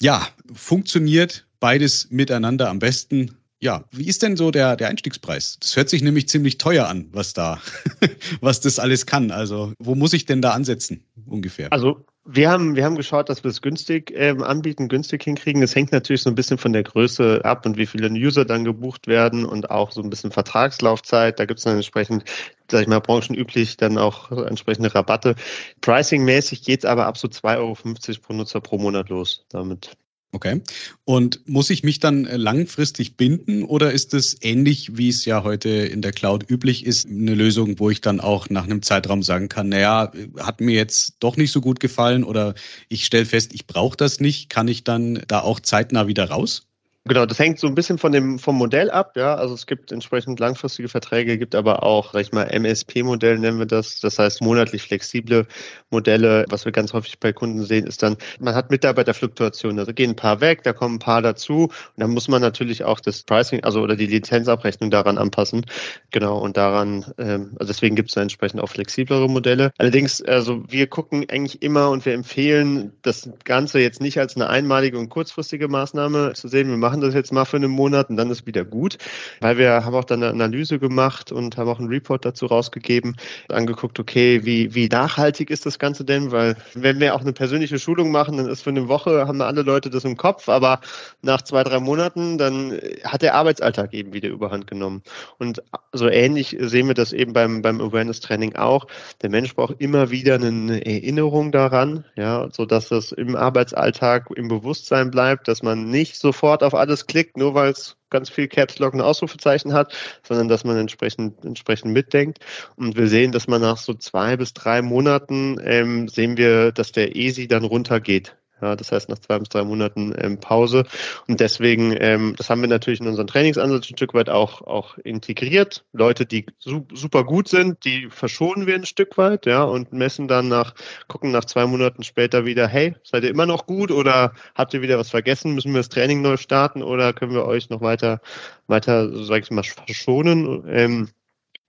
B: ja, funktioniert beides miteinander am besten. Ja, wie ist denn so der, der Einstiegspreis? Das hört sich nämlich ziemlich teuer an, was da, was das alles kann. Also, wo muss ich denn da ansetzen ungefähr?
C: Also, wir haben, wir haben geschaut, dass wir es günstig ähm, anbieten, günstig hinkriegen. Es hängt natürlich so ein bisschen von der Größe ab und wie viele User dann gebucht werden und auch so ein bisschen Vertragslaufzeit. Da gibt es dann entsprechend, sag ich mal, branchenüblich dann auch entsprechende Rabatte. Pricing-mäßig geht es aber ab so 2,50 Euro pro Nutzer pro Monat los damit.
B: Okay. Und muss ich mich dann äh, langfristig binden oder ist es ähnlich, wie es ja heute in der Cloud üblich ist, eine Lösung, wo ich dann auch nach einem Zeitraum sagen kann, naja, hat mir jetzt doch nicht so gut gefallen oder ich stelle fest, ich brauche das nicht, kann ich dann da auch zeitnah wieder raus?
C: Genau, das hängt so ein bisschen von dem, vom Modell ab, ja. Also es gibt entsprechend langfristige Verträge, gibt aber auch, sag ich mal, MSP-Modell nennen wir das. Das heißt monatlich flexible Modelle. Was wir ganz häufig bei Kunden sehen, ist dann, man hat Mitarbeiterfluktuationen. Also gehen ein paar weg, da kommen ein paar dazu. Und dann muss man natürlich auch das Pricing, also oder die Lizenzabrechnung daran anpassen. Genau, und daran, ähm, also deswegen gibt es da entsprechend auch flexiblere Modelle. Allerdings, also wir gucken eigentlich immer und wir empfehlen, das Ganze jetzt nicht als eine einmalige und kurzfristige Maßnahme zu sehen. Wir machen machen das jetzt mal für einen Monat und dann ist wieder gut. Weil wir haben auch dann eine Analyse gemacht und haben auch einen Report dazu rausgegeben, angeguckt, okay, wie, wie nachhaltig ist das Ganze denn? Weil wenn wir auch eine persönliche Schulung machen, dann ist für eine Woche, haben alle Leute das im Kopf, aber nach zwei, drei Monaten, dann hat der Arbeitsalltag eben wieder überhand genommen. Und so ähnlich sehen wir das eben beim, beim Awareness-Training auch. Der Mensch braucht immer wieder eine Erinnerung daran, ja, so dass das im Arbeitsalltag im Bewusstsein bleibt, dass man nicht sofort auf alle alles klickt, nur weil es ganz viel Caps Lock und Ausrufezeichen hat, sondern dass man entsprechend, entsprechend mitdenkt. Und wir sehen, dass man nach so zwei bis drei Monaten ähm, sehen wir, dass der ESI dann runtergeht. Ja, das heißt nach zwei bis drei Monaten ähm, Pause. Und deswegen, ähm, das haben wir natürlich in unseren Trainingsansatz ein Stück weit auch, auch integriert. Leute, die su super gut sind, die verschonen wir ein Stück weit, ja, und messen dann nach, gucken nach zwei Monaten später wieder, hey, seid ihr immer noch gut oder habt ihr wieder was vergessen? Müssen wir das Training neu starten oder können wir euch noch weiter, weiter, sag ich mal, verschonen? Ähm,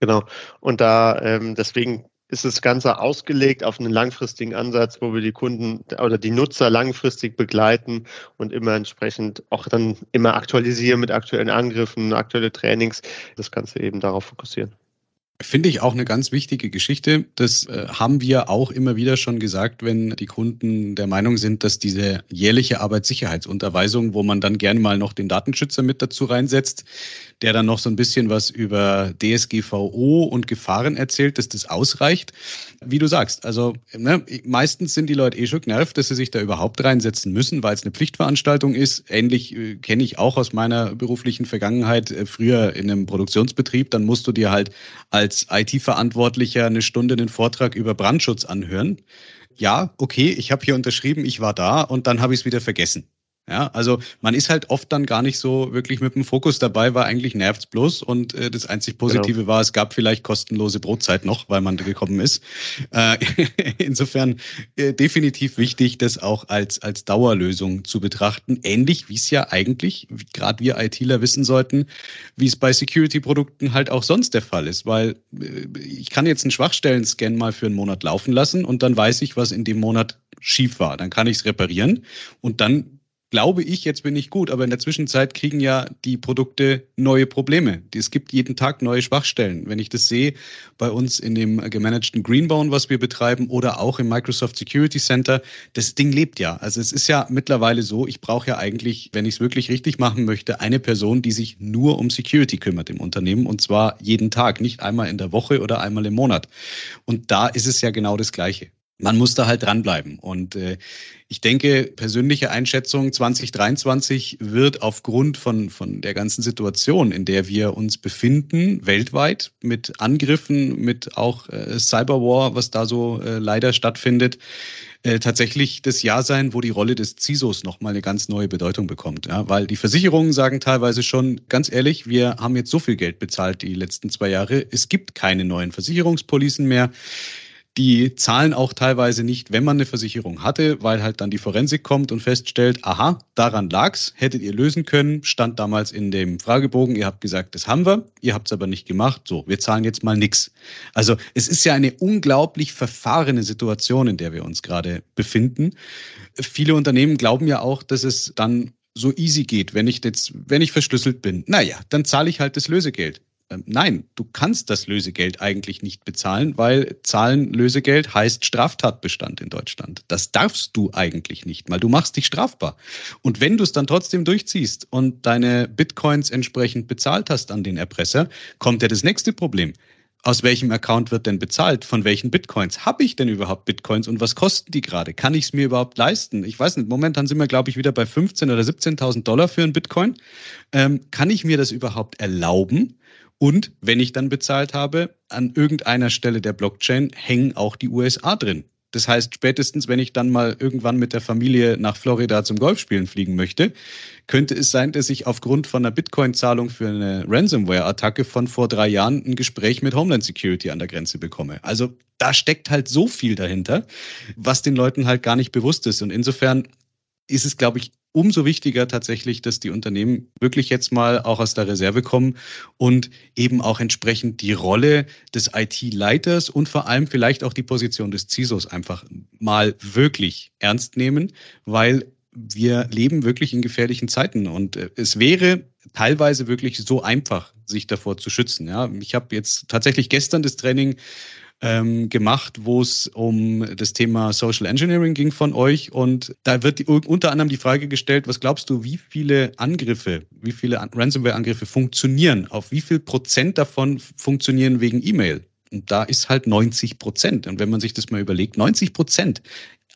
C: Genau. Und da ähm, deswegen ist das Ganze ausgelegt auf einen langfristigen Ansatz, wo wir die Kunden oder die Nutzer langfristig begleiten und immer entsprechend auch dann immer aktualisieren mit aktuellen Angriffen, aktuelle Trainings, das Ganze eben darauf fokussieren.
B: Finde ich auch eine ganz wichtige Geschichte. Das äh, haben wir auch immer wieder schon gesagt, wenn die Kunden der Meinung sind, dass diese jährliche Arbeitssicherheitsunterweisung, wo man dann gerne mal noch den Datenschützer mit dazu reinsetzt, der dann noch so ein bisschen was über DSGVO und Gefahren erzählt, dass das ausreicht. Wie du sagst, also ne, meistens sind die Leute eh schon genervt, dass sie sich da überhaupt reinsetzen müssen, weil es eine Pflichtveranstaltung ist. Ähnlich äh, kenne ich auch aus meiner beruflichen Vergangenheit. Äh, früher in einem Produktionsbetrieb, dann musst du dir halt als als IT-Verantwortlicher eine Stunde einen Vortrag über Brandschutz anhören. Ja, okay, ich habe hier unterschrieben, ich war da und dann habe ich es wieder vergessen. Ja, also man ist halt oft dann gar nicht so wirklich mit dem Fokus dabei, war eigentlich nervt's bloß und äh, das einzig Positive genau. war, es gab vielleicht kostenlose Brotzeit noch, weil man gekommen ist. Äh, insofern äh, definitiv wichtig, das auch als als Dauerlösung zu betrachten, ähnlich wie es ja eigentlich, gerade wir ITler wissen sollten, wie es bei Security-Produkten halt auch sonst der Fall ist, weil äh, ich kann jetzt einen Schwachstellen-Scan mal für einen Monat laufen lassen und dann weiß ich, was in dem Monat schief war. Dann kann ich es reparieren und dann glaube ich, jetzt bin ich gut, aber in der Zwischenzeit kriegen ja die Produkte neue Probleme. Es gibt jeden Tag neue Schwachstellen. Wenn ich das sehe bei uns in dem gemanagten Greenbone, was wir betreiben, oder auch im Microsoft Security Center, das Ding lebt ja. Also es ist ja mittlerweile so, ich brauche ja eigentlich, wenn ich es wirklich richtig machen möchte, eine Person, die sich nur um Security kümmert im Unternehmen und zwar jeden Tag, nicht einmal in der Woche oder einmal im Monat. Und da ist es ja genau das Gleiche man muss da halt dranbleiben. Und äh, ich denke, persönliche Einschätzung 2023 wird aufgrund von, von der ganzen Situation, in der wir uns befinden, weltweit, mit Angriffen, mit auch äh, Cyberwar, was da so äh, leider stattfindet, äh, tatsächlich das Jahr sein, wo die Rolle des CISOs nochmal eine ganz neue Bedeutung bekommt. Ja? Weil die Versicherungen sagen teilweise schon, ganz ehrlich, wir haben jetzt so viel Geld bezahlt die letzten zwei Jahre, es gibt keine neuen Versicherungspolicen mehr. Die zahlen auch teilweise nicht, wenn man eine Versicherung hatte, weil halt dann die Forensik kommt und feststellt, aha, daran lag's, hättet ihr lösen können, stand damals in dem Fragebogen, ihr habt gesagt, das haben wir, ihr habt es aber nicht gemacht, so, wir zahlen jetzt mal nix. Also es ist ja eine unglaublich verfahrene Situation, in der wir uns gerade befinden. Viele Unternehmen glauben ja auch, dass es dann so easy geht, wenn ich jetzt, wenn ich verschlüsselt bin. Naja, dann zahle ich halt das Lösegeld. Ähm, nein, du kannst das Lösegeld eigentlich nicht bezahlen, weil Zahlen Lösegeld heißt Straftatbestand in Deutschland. Das darfst du eigentlich nicht, weil du machst dich strafbar. Und wenn du es dann trotzdem durchziehst und deine Bitcoins entsprechend bezahlt hast an den Erpresser, kommt ja das nächste Problem. Aus welchem Account wird denn bezahlt? Von welchen Bitcoins? Habe ich denn überhaupt Bitcoins und was kosten die gerade? Kann ich es mir überhaupt leisten? Ich weiß nicht, momentan sind wir, glaube ich, wieder bei 15.000 oder 17.000 Dollar für einen Bitcoin. Ähm, kann ich mir das überhaupt erlauben? Und wenn ich dann bezahlt habe, an irgendeiner Stelle der Blockchain hängen auch die USA drin. Das heißt, spätestens, wenn ich dann mal irgendwann mit der Familie nach Florida zum Golfspielen fliegen möchte, könnte es sein, dass ich aufgrund von einer Bitcoin-Zahlung für eine Ransomware-Attacke von vor drei Jahren ein Gespräch mit Homeland Security an der Grenze bekomme. Also da steckt halt so viel dahinter, was den Leuten halt gar nicht bewusst ist. Und insofern ist es, glaube ich, umso wichtiger tatsächlich, dass die Unternehmen wirklich jetzt mal auch aus der Reserve kommen und eben auch entsprechend die Rolle des IT-Leiters und vor allem vielleicht auch die Position des CISOs einfach mal wirklich ernst nehmen, weil wir leben wirklich in gefährlichen Zeiten und äh, es wäre teilweise wirklich so einfach, sich davor zu schützen. Ja, ich habe jetzt tatsächlich gestern das Training ähm, gemacht, wo es um das Thema Social Engineering ging von euch. Und da wird die, unter anderem die Frage gestellt, was glaubst du, wie viele Angriffe, wie viele Ransomware-Angriffe funktionieren? Auf wie viel Prozent davon funktionieren wegen E-Mail? Und da ist halt 90 Prozent. Und wenn man sich das mal überlegt, 90 Prozent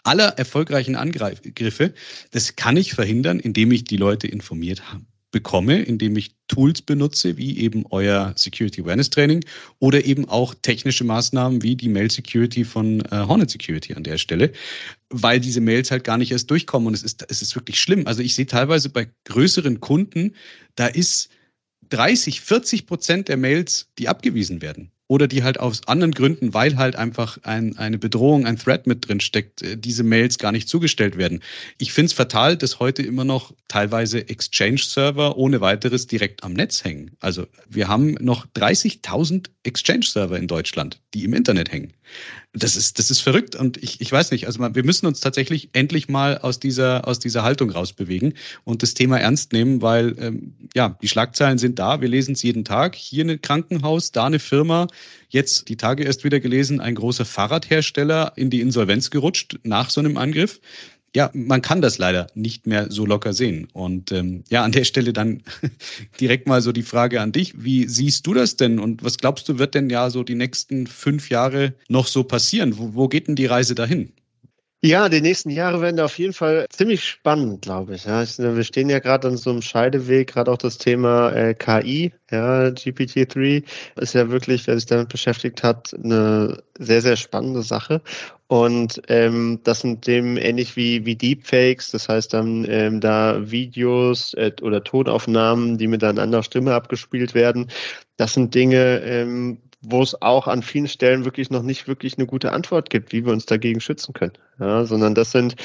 B: aller erfolgreichen Angriffe, das kann ich verhindern, indem ich die Leute informiert habe bekomme, indem ich Tools benutze, wie eben euer Security Awareness Training oder eben auch technische Maßnahmen wie die Mail Security von äh, Hornet Security an der Stelle, weil diese Mails halt gar nicht erst durchkommen und es ist, es ist wirklich schlimm. Also ich sehe teilweise bei größeren Kunden, da ist 30, 40 Prozent der Mails, die abgewiesen werden oder die halt aus anderen Gründen, weil halt einfach ein, eine Bedrohung, ein Threat mit drin steckt, äh, diese Mails gar nicht zugestellt werden. Ich finde es fatal, dass heute immer noch teilweise Exchange-Server ohne weiteres direkt am Netz hängen. Also wir haben noch 30.000 Exchange-Server in Deutschland, die im Internet hängen. Das ist, das ist verrückt und ich, ich weiß nicht, also wir müssen uns tatsächlich endlich mal aus dieser, aus dieser Haltung rausbewegen und das Thema ernst nehmen, weil ähm, ja, die Schlagzeilen sind da, wir lesen es jeden Tag. Hier ein Krankenhaus, da eine Firma, jetzt die Tage erst wieder gelesen, ein großer Fahrradhersteller in die Insolvenz gerutscht nach so einem Angriff ja, man kann das leider nicht mehr so locker sehen. Und ähm, ja, an der Stelle dann direkt mal so die Frage an dich. Wie siehst du das denn und was glaubst du, wird denn ja so die nächsten fünf Jahre noch so passieren? Wo, wo geht denn die Reise dahin?
C: Ja, die nächsten Jahre werden da auf jeden Fall ziemlich spannend, glaube ich. Ja, wir stehen ja gerade an so einem Scheideweg, gerade auch das Thema äh, KI, ja, GPT-3 ist ja wirklich, wer sich damit beschäftigt hat, eine sehr, sehr spannende Sache. Und ähm, das sind dem ähnlich wie, wie Deepfakes, das heißt dann ähm, da Videos äh, oder Tonaufnahmen, die mit einer anderen Stimme abgespielt werden. Das sind Dinge, ähm, wo es auch an vielen Stellen wirklich noch nicht wirklich eine gute Antwort gibt, wie wir uns dagegen schützen können. Ja, sondern das sind,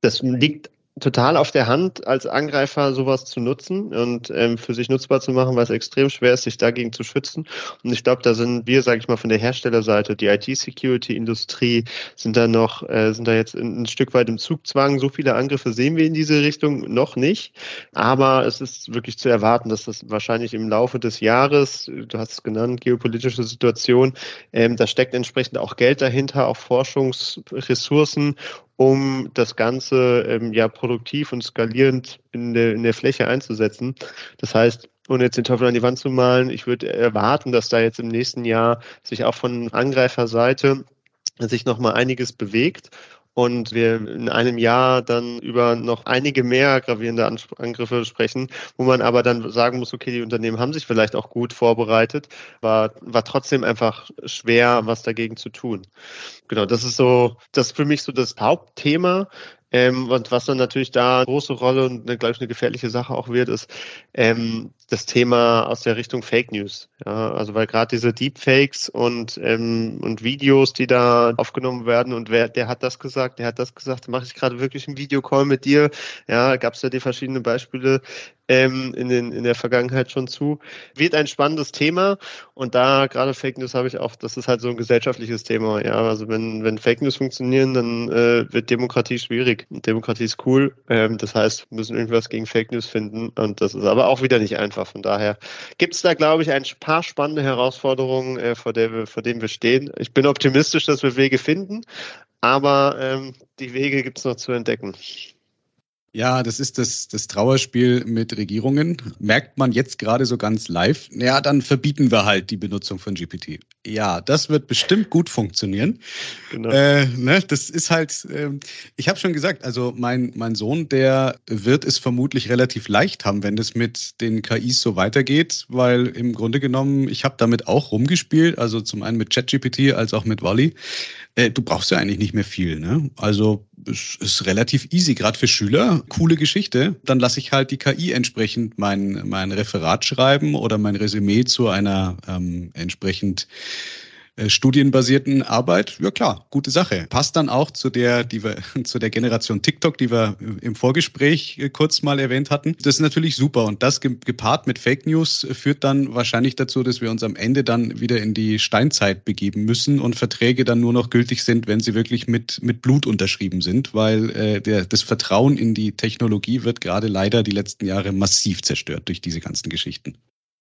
C: das liegt total auf der Hand, als Angreifer sowas zu nutzen und ähm, für sich nutzbar zu machen, weil es extrem schwer ist, sich dagegen zu schützen. Und ich glaube, da sind wir, sage ich mal, von der Herstellerseite, die IT-Security-Industrie, sind da noch, äh, sind da jetzt ein, Stück weit im Zugzwang. So viele Angriffe sehen wir in diese Richtung noch nicht. Aber es ist wirklich zu erwarten, dass das wahrscheinlich im Laufe des Jahres, du hast es genannt, geopolitische Situation, ähm, da steckt entsprechend auch Geld dahinter, auch Forschungsressourcen, um das Ganze ähm, ja produktiv und skalierend in der, in der Fläche einzusetzen. Das heißt, ohne jetzt den Teufel an die Wand zu malen, ich würde erwarten, dass da jetzt im nächsten Jahr sich auch von Angreiferseite sich nochmal einiges bewegt und wir in einem Jahr dann über noch einige mehr gravierende Angriffe sprechen, wo man aber dann sagen muss, okay, die Unternehmen haben sich vielleicht auch gut vorbereitet, war, war trotzdem einfach schwer, was dagegen zu tun. Genau, das ist so, das ist für mich so das Hauptthema. Ähm, und was dann natürlich da eine große Rolle und, eine, glaube ich, eine gefährliche Sache auch wird, ist ähm, das Thema aus der Richtung Fake News. Ja, also weil gerade diese Deepfakes und, ähm, und Videos, die da aufgenommen werden und wer, der hat das gesagt, der hat das gesagt, mache ich gerade wirklich einen Videocall mit dir. Ja, gab es ja die verschiedenen Beispiele, ähm, in, den, in der Vergangenheit schon zu. Wird ein spannendes Thema und da gerade Fake News habe ich auch, das ist halt so ein gesellschaftliches Thema. Ja, also wenn, wenn Fake News funktionieren, dann äh, wird Demokratie schwierig. Demokratie ist cool. Ähm, das heißt, wir müssen irgendwas gegen Fake News finden und das ist aber auch wieder nicht einfach. Von daher gibt es da, glaube ich, ein paar spannende Herausforderungen, äh, vor, der wir, vor denen wir stehen. Ich bin optimistisch, dass wir Wege finden, aber ähm, die Wege gibt es noch zu entdecken.
B: Ja, das ist das, das Trauerspiel mit Regierungen. Merkt man jetzt gerade so ganz live, ja, dann verbieten wir halt die Benutzung von GPT. Ja, das wird bestimmt gut funktionieren. Genau. Äh, ne, das ist halt, äh, ich habe schon gesagt, also mein, mein Sohn, der wird es vermutlich relativ leicht haben, wenn das mit den KIs so weitergeht, weil im Grunde genommen, ich habe damit auch rumgespielt, also zum einen mit ChatGPT als auch mit Wally. Äh, du brauchst ja eigentlich nicht mehr viel. Ne? Also es ist relativ easy, gerade für Schüler. Coole Geschichte. Dann lasse ich halt die KI entsprechend mein, mein Referat schreiben oder mein Resümee zu einer ähm, entsprechend studienbasierten Arbeit, ja klar, gute Sache. Passt dann auch zu der, die wir, zu der Generation TikTok, die wir im Vorgespräch äh, kurz mal erwähnt hatten. Das ist natürlich super und das gepaart mit Fake News führt dann wahrscheinlich dazu, dass wir uns am Ende dann wieder in die Steinzeit begeben müssen und Verträge dann nur noch gültig sind, wenn sie wirklich mit, mit Blut unterschrieben sind, weil äh, der, das Vertrauen in die Technologie wird gerade leider die letzten Jahre massiv zerstört durch diese ganzen Geschichten.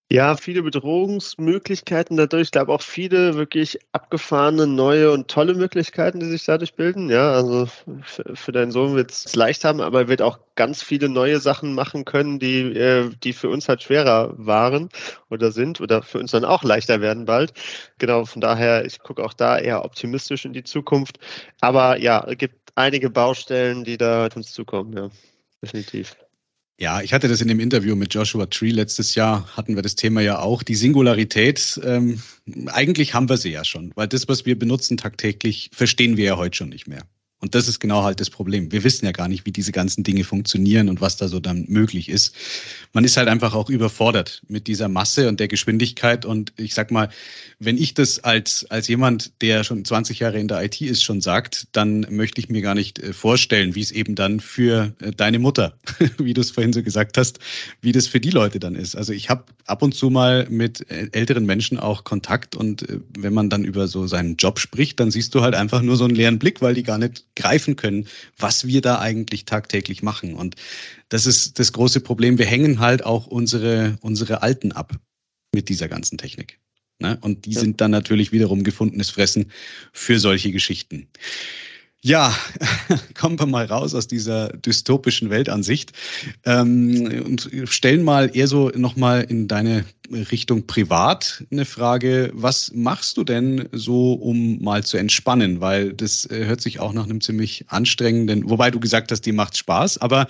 C: Ja, viele Bedrohungsmöglichkeiten dadurch. Ich glaube auch viele wirklich abgefahrene, neue und tolle Möglichkeiten, die sich dadurch bilden. Ja, also für deinen Sohn wird es leicht haben, aber er wird auch ganz viele neue Sachen machen können, die, äh, die für uns halt schwerer waren oder sind oder für uns dann auch leichter werden bald. Genau, von daher, ich gucke auch da eher optimistisch in die Zukunft. Aber ja, es gibt einige Baustellen, die da auf uns zukommen, ja, definitiv.
B: Ja, ich hatte das in dem Interview mit Joshua Tree letztes Jahr, hatten wir das Thema ja auch. Die Singularität, ähm, eigentlich haben wir sie ja schon, weil das, was wir benutzen tagtäglich, verstehen wir ja heute schon nicht mehr. Und das ist genau halt das Problem. Wir wissen ja gar nicht, wie diese ganzen Dinge funktionieren und was da so dann möglich ist. Man ist halt einfach auch überfordert mit dieser Masse und der Geschwindigkeit. Und ich sag mal, wenn ich das als, als jemand, der schon 20 Jahre in der IT ist, schon sagt, dann möchte ich mir gar nicht äh, vorstellen, wie es eben dann für äh, deine Mutter, wie du es vorhin so gesagt hast, wie das für die Leute dann ist. Also ich habe ab und zu mal mit äh, älteren Menschen auch Kontakt und wenn man dann über so seinen Job spricht, dann siehst du halt einfach nur so einen leeren Blick, weil die gar nicht greifen können, was wir da eigentlich tagtäglich machen. Und das ist das große Problem. Wir hängen halt auch unsere, unsere Alten ab mit dieser ganzen Technik. Ne? Und die ja. sind dann natürlich wiederum gefundenes Fressen für solche Geschichten. Ja, kommen wir mal raus aus dieser dystopischen Weltansicht ähm, und stellen mal eher so nochmal in deine Richtung privat eine Frage. Was machst du denn so, um mal zu entspannen? Weil das äh, hört sich auch nach einem ziemlich anstrengenden, wobei du gesagt hast, die macht Spaß, aber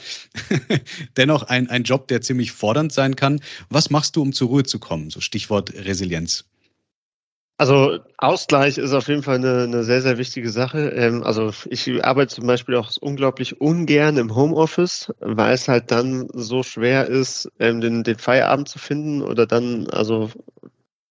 B: dennoch ein, ein Job, der ziemlich fordernd sein kann. Was machst du, um zur Ruhe zu kommen? So Stichwort Resilienz.
C: Also Ausgleich ist auf jeden Fall eine, eine sehr, sehr wichtige Sache. Ähm, also ich arbeite zum Beispiel auch unglaublich ungern im Homeoffice, weil es halt dann so schwer ist, ähm, den, den Feierabend zu finden oder dann, also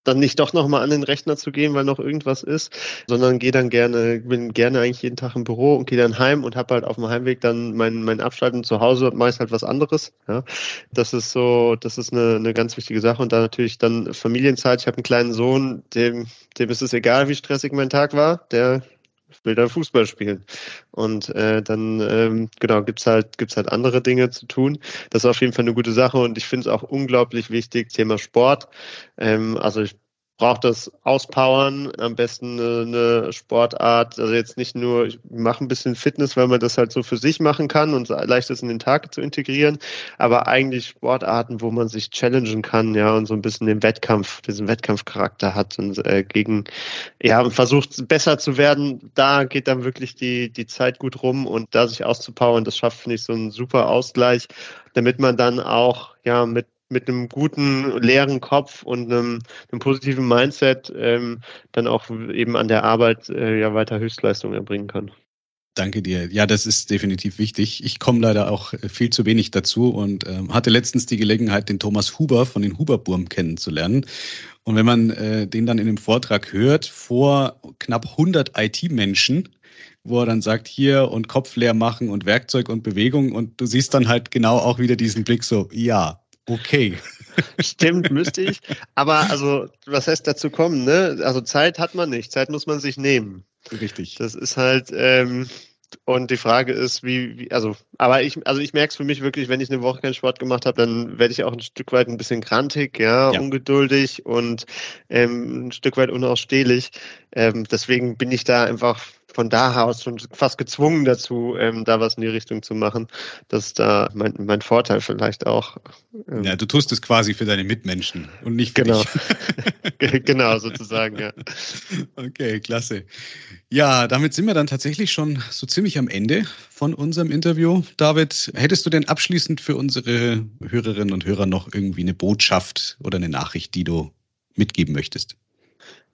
C: dann nicht doch nochmal an den Rechner zu gehen, weil noch irgendwas ist, sondern gehe dann gerne, bin gerne eigentlich jeden Tag im Büro und gehe dann heim und habe halt auf dem Heimweg dann mein, mein Abschalten zu Hause und meist halt was anderes. Ja. Das ist so, das ist eine, eine ganz wichtige Sache. Und dann natürlich dann Familienzeit. Ich habe einen kleinen Sohn, dem, dem ist es egal, wie stressig mein Tag war. Der will dann Fußball spielen. Und äh, dann ähm, genau gibt's halt gibt's halt andere Dinge zu tun. Das ist auf jeden Fall eine gute Sache und ich finde es auch unglaublich wichtig Thema Sport. Ähm, also ich braucht das Auspowern, am besten eine, eine, Sportart, also jetzt nicht nur, ich mache ein bisschen Fitness, weil man das halt so für sich machen kann und leicht ist in den Tag zu integrieren, aber eigentlich Sportarten, wo man sich challengen kann, ja, und so ein bisschen den Wettkampf, diesen Wettkampfcharakter hat und äh, gegen, ja, und versucht besser zu werden, da geht dann wirklich die, die Zeit gut rum und da sich auszupowern, das schafft, finde ich, so einen super Ausgleich, damit man dann auch, ja, mit mit einem guten, leeren Kopf und einem, einem positiven Mindset ähm, dann auch eben an der Arbeit äh, ja weiter Höchstleistung erbringen kann.
B: Danke dir. Ja, das ist definitiv wichtig. Ich komme leider auch viel zu wenig dazu und ähm, hatte letztens die Gelegenheit, den Thomas Huber von den Huberburm kennenzulernen. Und wenn man äh, den dann in dem Vortrag hört, vor knapp 100 IT-Menschen, wo er dann sagt, hier und Kopf leer machen und Werkzeug und Bewegung und du siehst dann halt genau auch wieder diesen Blick so, ja, Okay.
C: Stimmt, müsste ich. Aber also, was heißt dazu kommen, ne? Also Zeit hat man nicht, Zeit muss man sich nehmen.
B: Richtig.
C: Das ist halt, ähm, und die Frage ist, wie, wie also, aber ich, also ich merke es für mich wirklich, wenn ich eine Woche keinen Sport gemacht habe, dann werde ich auch ein Stück weit ein bisschen grantig, ja, ja. ungeduldig und ähm, ein Stück weit unausstehlich. Ähm, deswegen bin ich da einfach von da aus schon fast gezwungen dazu, ähm, da was in die Richtung zu machen. Das ist da mein, mein Vorteil vielleicht auch.
B: Ähm. Ja, du tust es quasi für deine Mitmenschen und nicht für
C: genau.
B: dich.
C: genau, sozusagen, ja.
B: Okay, klasse. Ja, damit sind wir dann tatsächlich schon so ziemlich am Ende von unserem Interview. David, hättest du denn abschließend für unsere Hörerinnen und Hörer noch irgendwie eine Botschaft oder eine Nachricht, die du mitgeben möchtest?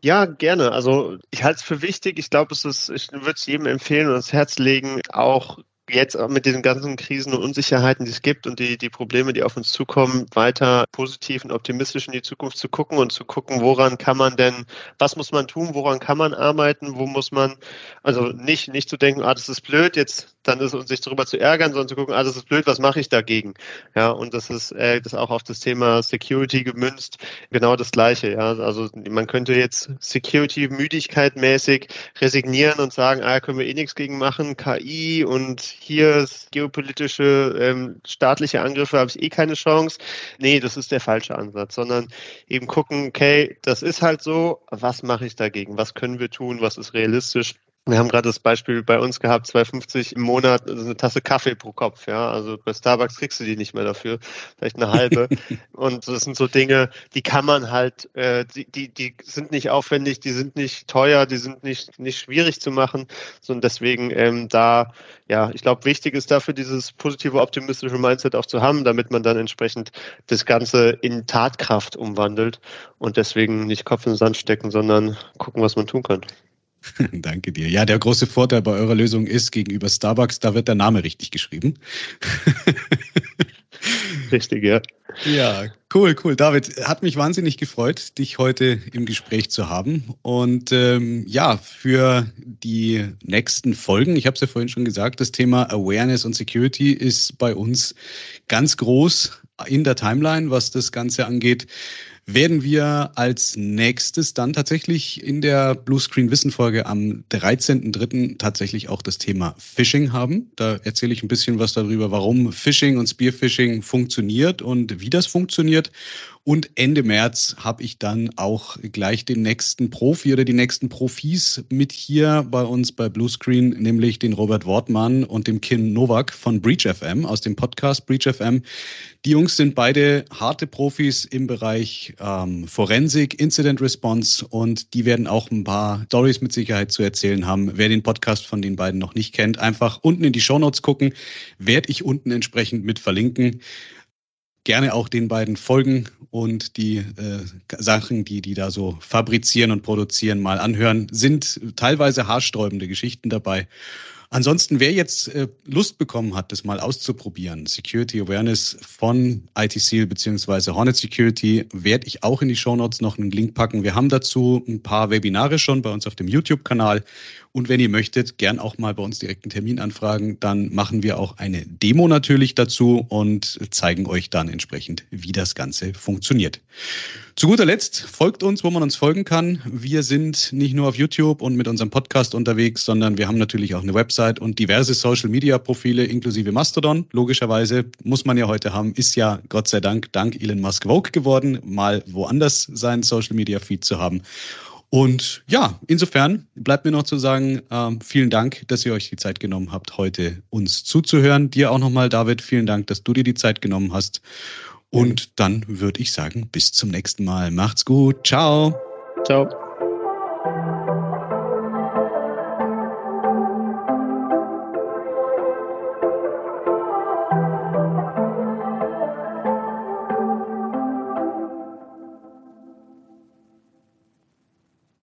C: Ja, gerne. Also ich halte es für wichtig. Ich glaube, es ist, ich würde es jedem empfehlen und ans Herz legen, auch jetzt mit den ganzen Krisen und Unsicherheiten, die es gibt und die, die Probleme, die auf uns zukommen, weiter positiv und optimistisch in die Zukunft zu gucken und zu gucken, woran kann man denn, was muss man tun, woran kann man arbeiten, wo muss man, also nicht, nicht zu denken, ah, das ist blöd, jetzt dann ist und sich darüber zu ärgern, sondern zu gucken, ah, das ist blöd, was mache ich dagegen? Ja, und das ist, äh, das auch auf das Thema Security gemünzt, genau das Gleiche. Ja, also man könnte jetzt Security-Müdigkeit mäßig resignieren und sagen, ah, können wir eh nichts gegen machen, KI und hier geopolitische ähm, staatliche Angriffe habe ich eh keine Chance. Nee, das ist der falsche Ansatz, sondern eben gucken, okay, das ist halt so, was mache ich dagegen? Was können wir tun? Was ist realistisch? Wir haben gerade das Beispiel bei uns gehabt, 2,50 im Monat, also eine Tasse Kaffee pro Kopf, ja. Also bei Starbucks kriegst du die nicht mehr dafür, vielleicht eine halbe. und das sind so Dinge, die kann man halt, äh, die, die, die sind nicht aufwendig, die sind nicht teuer, die sind nicht, nicht schwierig zu machen, sondern deswegen ähm, da, ja, ich glaube, wichtig ist dafür, dieses positive, optimistische Mindset auch zu haben, damit man dann entsprechend das Ganze in Tatkraft umwandelt und deswegen nicht Kopf in den Sand stecken, sondern gucken, was man tun kann.
B: Danke dir. Ja, der große Vorteil bei eurer Lösung ist gegenüber Starbucks, da wird der Name richtig geschrieben.
C: Richtig, ja.
B: Ja, cool, cool. David, hat mich wahnsinnig gefreut, dich heute im Gespräch zu haben. Und ähm, ja, für die nächsten Folgen, ich habe es ja vorhin schon gesagt, das Thema Awareness und Security ist bei uns ganz groß in der Timeline, was das Ganze angeht. Werden wir als nächstes dann tatsächlich in der Bluescreen Wissen Folge am 13.03. tatsächlich auch das Thema Phishing haben. Da erzähle ich ein bisschen was darüber, warum Phishing und Spearphishing funktioniert und wie das funktioniert. Und Ende März habe ich dann auch gleich den nächsten Profi oder die nächsten Profis mit hier bei uns bei Bluescreen, nämlich den Robert Wortmann und dem Kim Nowak von Breach FM aus dem Podcast Breach FM. Die Jungs sind beide harte Profis im Bereich ähm, Forensik, Incident Response und die werden auch ein paar Stories mit Sicherheit zu erzählen haben. Wer den Podcast von den beiden noch nicht kennt, einfach unten in die Shownotes gucken, werde ich unten entsprechend mit verlinken gerne auch den beiden folgen und die äh, Sachen, die die da so fabrizieren und produzieren, mal anhören. Sind teilweise haarsträubende Geschichten dabei. Ansonsten, wer jetzt äh, Lust bekommen hat, das mal auszuprobieren, Security Awareness von IT Seal beziehungsweise Hornet Security, werde ich auch in die Show Notes noch einen Link packen. Wir haben dazu ein paar Webinare schon bei uns auf dem YouTube-Kanal und wenn ihr möchtet, gern auch mal bei uns direkt einen Termin anfragen. Dann machen wir auch eine Demo natürlich dazu und zeigen euch dann entsprechend, wie das Ganze funktioniert. Zu guter Letzt folgt uns, wo man uns folgen kann. Wir sind nicht nur auf YouTube und mit unserem Podcast unterwegs, sondern wir haben natürlich auch eine Website und diverse Social Media Profile inklusive Mastodon. Logischerweise muss man ja heute haben, ist ja Gott sei Dank dank Elon Musk Vogue geworden, mal woanders seinen Social Media Feed zu haben. Und ja, insofern bleibt mir noch zu sagen, äh, vielen Dank, dass ihr euch die Zeit genommen habt, heute uns zuzuhören. Dir auch nochmal, David, vielen Dank, dass du dir die Zeit genommen hast. Und dann würde ich sagen, bis zum nächsten Mal. Macht's gut. Ciao.
C: Ciao.